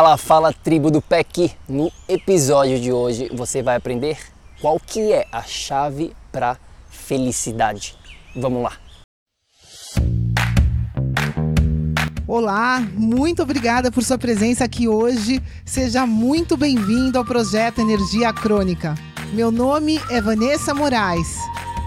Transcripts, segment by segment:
Fala, fala tribo do PEC. No episódio de hoje você vai aprender qual que é a chave para felicidade. Vamos lá. Olá, muito obrigada por sua presença aqui hoje. Seja muito bem-vindo ao projeto Energia Crônica. Meu nome é Vanessa Moraes.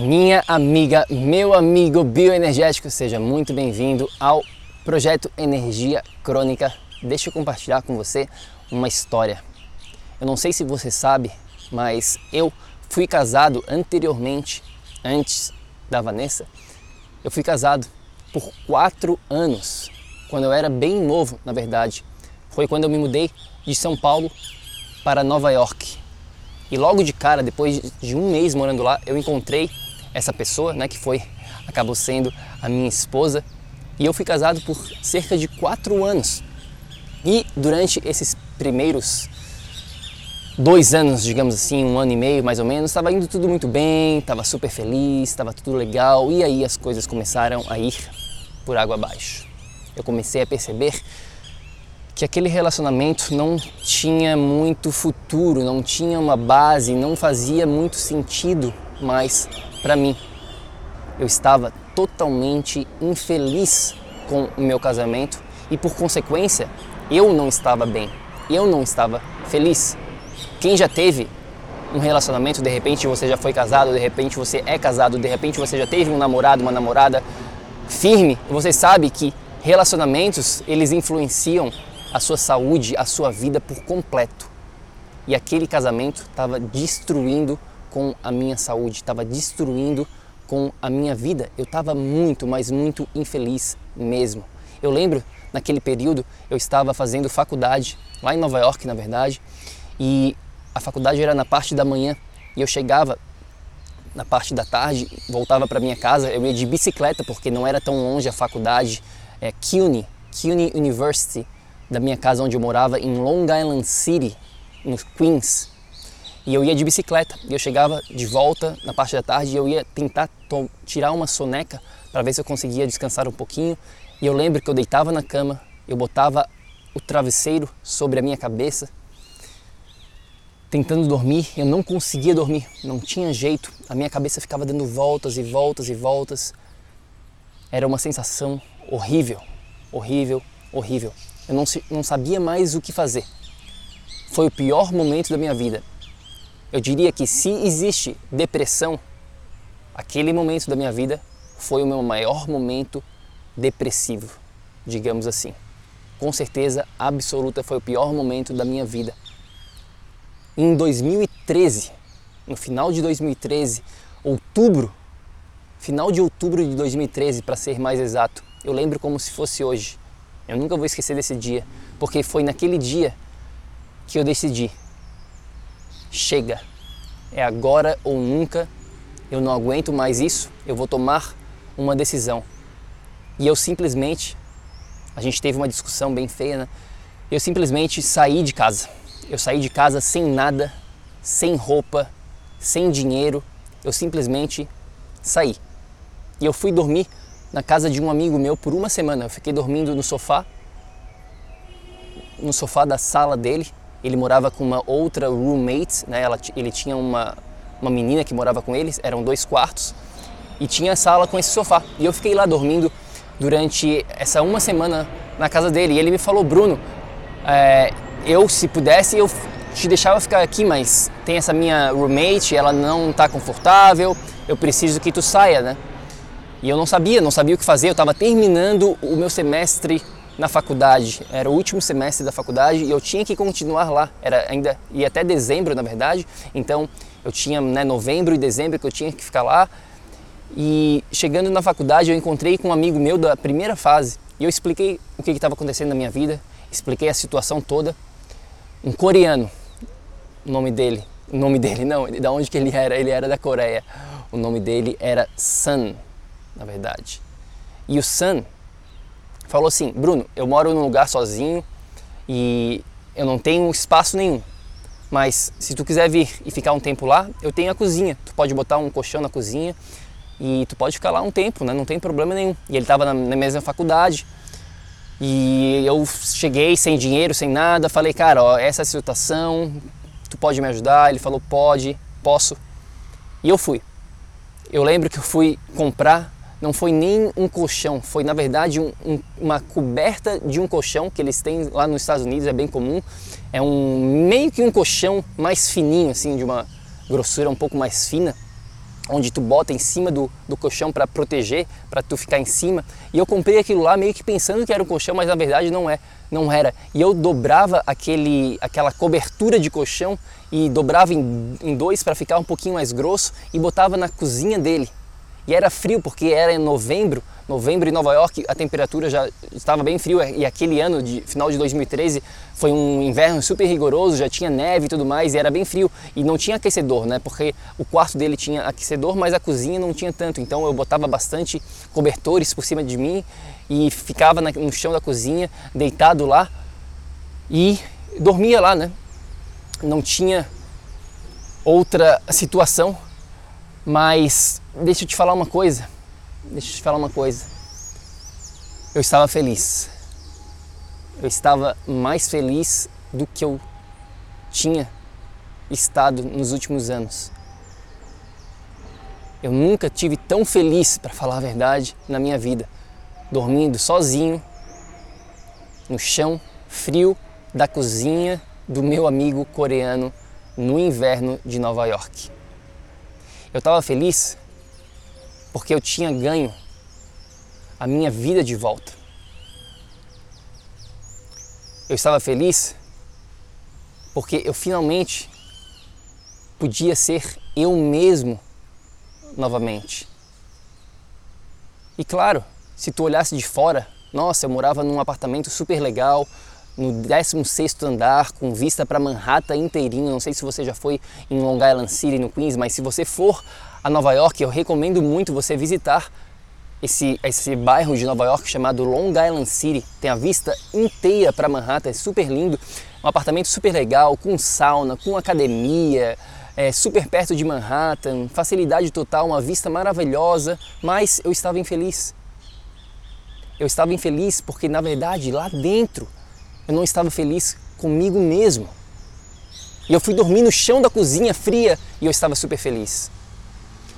Minha amiga, meu amigo bioenergético, seja muito bem-vindo ao projeto Energia Crônica. Deixa eu compartilhar com você uma história. Eu não sei se você sabe, mas eu fui casado anteriormente, antes da Vanessa. Eu fui casado por quatro anos, quando eu era bem novo, na verdade. Foi quando eu me mudei de São Paulo para Nova York. E logo de cara, depois de um mês morando lá, eu encontrei essa pessoa, né, que foi acabou sendo a minha esposa, e eu fui casado por cerca de quatro anos. E durante esses primeiros dois anos, digamos assim, um ano e meio mais ou menos, estava indo tudo muito bem, estava super feliz, estava tudo legal, e aí as coisas começaram a ir por água abaixo. Eu comecei a perceber que aquele relacionamento não tinha muito futuro, não tinha uma base, não fazia muito sentido mais para mim. Eu estava totalmente infeliz com o meu casamento e, por consequência, eu não estava bem, eu não estava feliz. Quem já teve um relacionamento, de repente você já foi casado, de repente você é casado, de repente você já teve um namorado, uma namorada firme, você sabe que relacionamentos eles influenciam a sua saúde, a sua vida por completo. E aquele casamento estava destruindo com a minha saúde, estava destruindo com a minha vida. Eu estava muito, mas muito infeliz mesmo. Eu lembro, naquele período, eu estava fazendo faculdade, lá em Nova York, na verdade, e a faculdade era na parte da manhã e eu chegava na parte da tarde, voltava para minha casa, eu ia de bicicleta porque não era tão longe a faculdade, é CUNY, CUNY University, da minha casa onde eu morava em Long Island City, no Queens, e eu ia de bicicleta. E eu chegava de volta na parte da tarde e eu ia tentar tirar uma soneca para ver se eu conseguia descansar um pouquinho. E eu lembro que eu deitava na cama, eu botava o travesseiro sobre a minha cabeça, tentando dormir. Eu não conseguia dormir, não tinha jeito. A minha cabeça ficava dando voltas e voltas e voltas. Era uma sensação horrível, horrível, horrível. Eu não, não sabia mais o que fazer. Foi o pior momento da minha vida. Eu diria que se existe depressão, aquele momento da minha vida foi o meu maior momento depressivo, digamos assim. Com certeza absoluta foi o pior momento da minha vida. Em 2013, no final de 2013, outubro, final de outubro de 2013 para ser mais exato, eu lembro como se fosse hoje. Eu nunca vou esquecer desse dia, porque foi naquele dia que eu decidi chega, é agora ou nunca, eu não aguento mais isso, eu vou tomar uma decisão. E eu simplesmente, a gente teve uma discussão bem feia, né? Eu simplesmente saí de casa. Eu saí de casa sem nada, sem roupa, sem dinheiro. Eu simplesmente saí. E eu fui dormir na casa de um amigo meu por uma semana. Eu fiquei dormindo no sofá, no sofá da sala dele, ele morava com uma outra roommate, né? Ela, ele tinha uma, uma menina que morava com eles, eram dois quartos. e tinha sala com esse sofá. E eu fiquei lá dormindo durante essa uma semana na casa dele. E ele me falou, Bruno, é, eu se pudesse eu te deixava ficar aqui, mas tem essa minha roommate, ela não está confortável, eu preciso que tu saia, né? E eu não sabia, não sabia o que fazer, eu estava terminando o meu semestre na faculdade, era o último semestre da faculdade e eu tinha que continuar lá, era ainda e até dezembro na verdade, então eu tinha né, novembro e dezembro que eu tinha que ficar lá. E chegando na faculdade eu encontrei com um amigo meu da primeira fase e eu expliquei o que estava acontecendo na minha vida, expliquei a situação toda, um coreano, o nome dele, o nome dele não, da onde que ele era, ele era da Coreia, o nome dele era Sun, na verdade, e o Sun falou assim: Bruno, eu moro num lugar sozinho e eu não tenho espaço nenhum. Mas se tu quiser vir e ficar um tempo lá, eu tenho a cozinha. Tu pode botar um colchão na cozinha e tu pode ficar lá um tempo, né? Não tem problema nenhum. E ele estava na, na mesma faculdade. E eu cheguei sem dinheiro, sem nada, falei, cara, ó, essa é a situação, tu pode me ajudar? Ele falou, pode, posso. E eu fui. Eu lembro que eu fui comprar não foi nem um colchão, foi na verdade um, um, uma coberta de um colchão que eles têm lá nos Estados Unidos, é bem comum. É um meio que um colchão mais fininho, assim, de uma grossura um pouco mais fina, onde tu bota em cima do, do colchão para proteger, para tu ficar em cima. E eu comprei aquilo lá meio que pensando que era um colchão, mas na verdade não é, não era. E eu dobrava aquele, aquela cobertura de colchão e dobrava em, em dois para ficar um pouquinho mais grosso e botava na cozinha dele e era frio porque era em novembro, novembro em Nova York a temperatura já estava bem frio e aquele ano de final de 2013 foi um inverno super rigoroso, já tinha neve e tudo mais e era bem frio e não tinha aquecedor, né? Porque o quarto dele tinha aquecedor, mas a cozinha não tinha tanto. Então eu botava bastante cobertores por cima de mim e ficava no chão da cozinha, deitado lá e dormia lá, né? Não tinha outra situação mas deixa eu te falar uma coisa. Deixa eu te falar uma coisa. Eu estava feliz. Eu estava mais feliz do que eu tinha estado nos últimos anos. Eu nunca tive tão feliz, para falar a verdade, na minha vida, dormindo sozinho no chão frio da cozinha do meu amigo coreano no inverno de Nova York. Eu estava feliz porque eu tinha ganho a minha vida de volta. Eu estava feliz porque eu finalmente podia ser eu mesmo novamente. E claro, se tu olhasse de fora, nossa, eu morava num apartamento super legal, no 16º andar, com vista para Manhattan inteirinho. Não sei se você já foi em Long Island City, no Queens, mas se você for a Nova York, eu recomendo muito você visitar esse, esse bairro de Nova York chamado Long Island City. Tem a vista inteira para Manhattan, é super lindo. Um apartamento super legal, com sauna, com academia, é, super perto de Manhattan, facilidade total, uma vista maravilhosa, mas eu estava infeliz. Eu estava infeliz porque, na verdade, lá dentro eu não estava feliz comigo mesmo. E eu fui dormir no chão da cozinha fria e eu estava super feliz.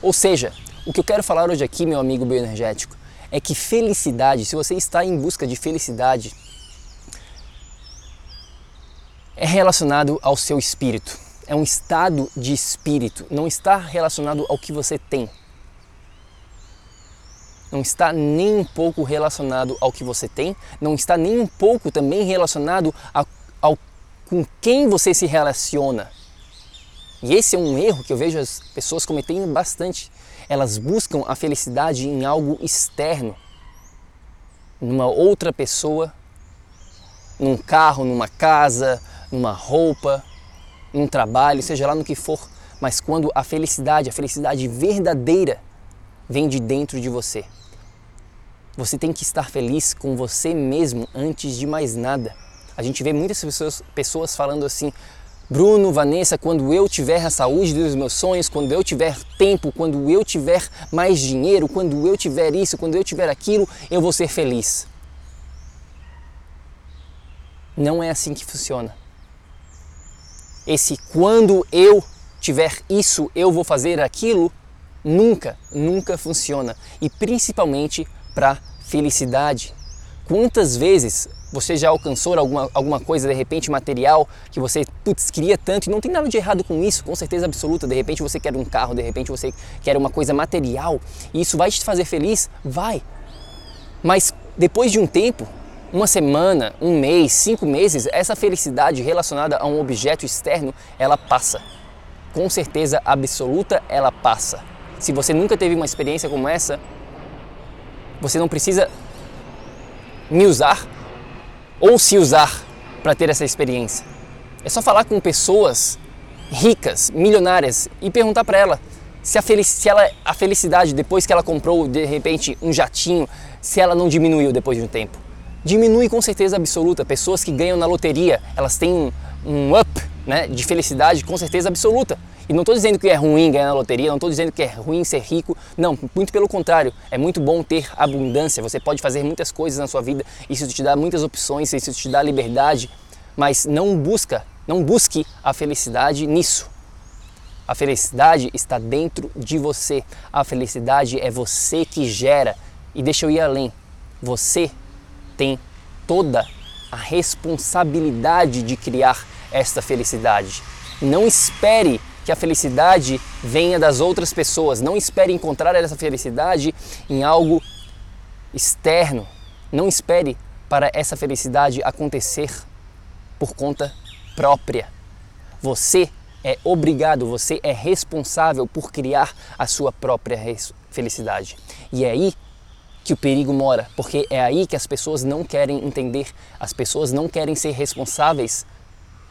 Ou seja, o que eu quero falar hoje aqui, meu amigo bioenergético, é que felicidade, se você está em busca de felicidade, é relacionado ao seu espírito. É um estado de espírito, não está relacionado ao que você tem não está nem um pouco relacionado ao que você tem, não está nem um pouco também relacionado a, ao com quem você se relaciona. E esse é um erro que eu vejo as pessoas cometendo bastante. Elas buscam a felicidade em algo externo, numa outra pessoa, num carro, numa casa, numa roupa, num trabalho, seja lá no que for. Mas quando a felicidade, a felicidade verdadeira, vem de dentro de você. Você tem que estar feliz com você mesmo antes de mais nada. A gente vê muitas pessoas, pessoas falando assim: Bruno, Vanessa, quando eu tiver a saúde dos meus sonhos, quando eu tiver tempo, quando eu tiver mais dinheiro, quando eu tiver isso, quando eu tiver aquilo, eu vou ser feliz. Não é assim que funciona. Esse quando eu tiver isso, eu vou fazer aquilo, nunca, nunca funciona e principalmente para felicidade. Quantas vezes você já alcançou alguma, alguma coisa de repente material que você putz, queria tanto e não tem nada de errado com isso, com certeza absoluta. De repente você quer um carro, de repente você quer uma coisa material e isso vai te fazer feliz? Vai. Mas depois de um tempo, uma semana, um mês, cinco meses, essa felicidade relacionada a um objeto externo, ela passa. Com certeza absoluta, ela passa. Se você nunca teve uma experiência como essa, você não precisa me usar ou se usar para ter essa experiência. É só falar com pessoas ricas, milionárias e perguntar para ela se, a, se ela, a felicidade depois que ela comprou de repente um jatinho, se ela não diminuiu depois de um tempo. Diminui com certeza absoluta. Pessoas que ganham na loteria, elas têm um, um up né, de felicidade com certeza absoluta. E não estou dizendo que é ruim ganhar na loteria, não estou dizendo que é ruim ser rico, não, muito pelo contrário, é muito bom ter abundância, você pode fazer muitas coisas na sua vida, isso te dá muitas opções, isso te dá liberdade, mas não busca, não busque a felicidade nisso. A felicidade está dentro de você. A felicidade é você que gera. E deixa eu ir além. Você tem toda a responsabilidade de criar esta felicidade. Não espere que a felicidade venha das outras pessoas. Não espere encontrar essa felicidade em algo externo. Não espere para essa felicidade acontecer por conta própria. Você é obrigado, você é responsável por criar a sua própria felicidade. E é aí que o perigo mora, porque é aí que as pessoas não querem entender, as pessoas não querem ser responsáveis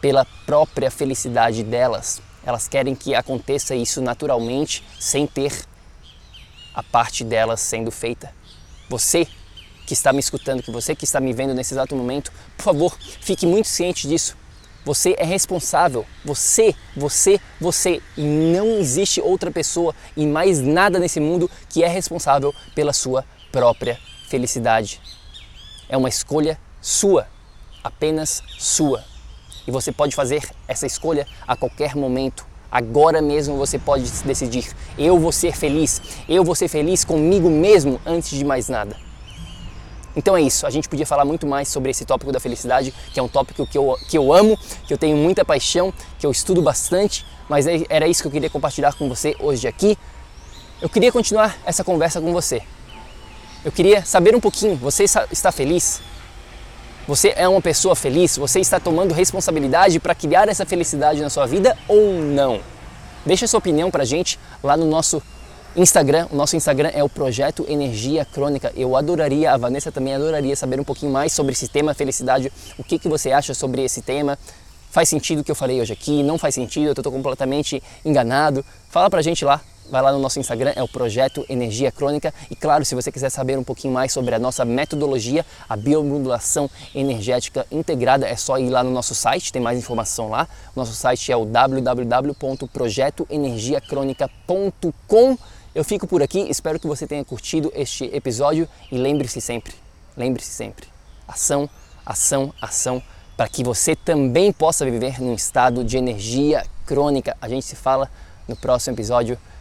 pela própria felicidade delas. Elas querem que aconteça isso naturalmente, sem ter a parte delas sendo feita. Você que está me escutando, que você que está me vendo nesse exato momento, por favor, fique muito ciente disso. Você é responsável. Você, você, você. E não existe outra pessoa e mais nada nesse mundo que é responsável pela sua própria felicidade. É uma escolha sua, apenas sua. E você pode fazer essa escolha a qualquer momento. Agora mesmo você pode decidir: eu vou ser feliz, eu vou ser feliz comigo mesmo antes de mais nada. Então é isso, a gente podia falar muito mais sobre esse tópico da felicidade, que é um tópico que eu, que eu amo, que eu tenho muita paixão, que eu estudo bastante, mas é, era isso que eu queria compartilhar com você hoje aqui. Eu queria continuar essa conversa com você. Eu queria saber um pouquinho, você está feliz? Você é uma pessoa feliz? Você está tomando responsabilidade para criar essa felicidade na sua vida ou não? Deixa sua opinião para a gente lá no nosso Instagram. O nosso Instagram é o Projeto Energia Crônica. Eu adoraria, a Vanessa também adoraria saber um pouquinho mais sobre esse tema felicidade. O que, que você acha sobre esse tema? Faz sentido o que eu falei hoje aqui? Não faz sentido? Eu estou completamente enganado? Fala pra gente lá vai lá no nosso Instagram, é o Projeto Energia Crônica. E claro, se você quiser saber um pouquinho mais sobre a nossa metodologia, a biomodulação energética integrada, é só ir lá no nosso site, tem mais informação lá. Nosso site é o www.projetoenergiacronica.com. Eu fico por aqui, espero que você tenha curtido este episódio e lembre-se sempre, lembre-se sempre, ação, ação, ação, para que você também possa viver num estado de energia crônica. A gente se fala no próximo episódio.